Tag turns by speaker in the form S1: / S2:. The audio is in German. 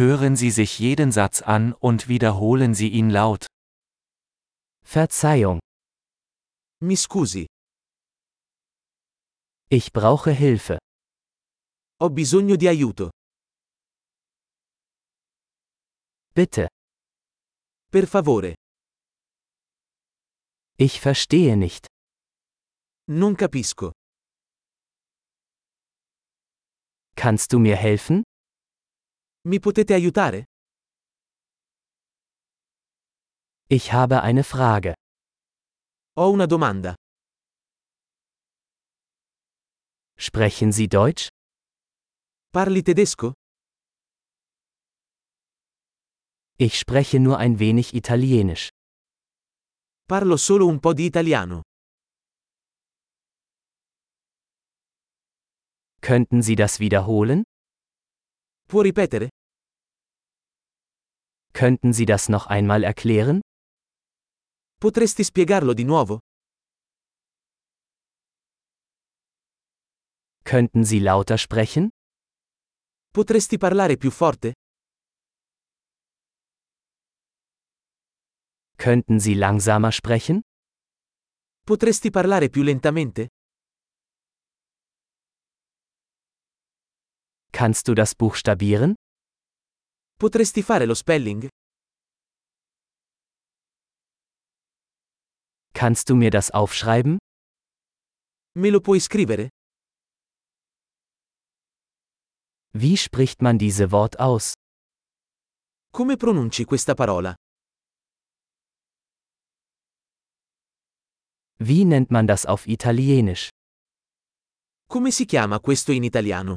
S1: Hören Sie sich jeden Satz an und wiederholen Sie ihn laut.
S2: Verzeihung,
S3: Mi scusi,
S2: ich brauche Hilfe.
S3: ho bisogno di aiuto.
S2: Bitte,
S3: Per favore,
S2: ich verstehe nicht.
S3: non capisco.
S2: Kannst du mir helfen?
S3: Mi potete aiutare?
S2: Ich habe eine Frage.
S3: Ho una domanda.
S2: Sprechen Sie Deutsch?
S3: Parli tedesco?
S2: Ich spreche nur ein wenig Italienisch.
S3: Parlo solo un po' di italiano.
S2: Könnten Sie das wiederholen?
S3: Può ripetere?
S2: Könnten Sie das noch einmal erklären?
S3: Potresti spiegarlo di nuovo?
S2: Könnten Sie lauter sprechen?
S3: Potresti parlare più forte?
S2: Könnten Sie langsamer sprechen?
S3: Potresti parlare più lentamente?
S2: Kannst du das buchstabieren?
S3: Potresti fare lo spelling?
S2: Kannst du mir das aufschreiben?
S3: Me lo puoi scrivere?
S2: Wie spricht man diese Wort aus?
S3: Come pronunci questa parola?
S2: Wie nennt man das auf Italienisch?
S3: Come si chiama questo in italiano?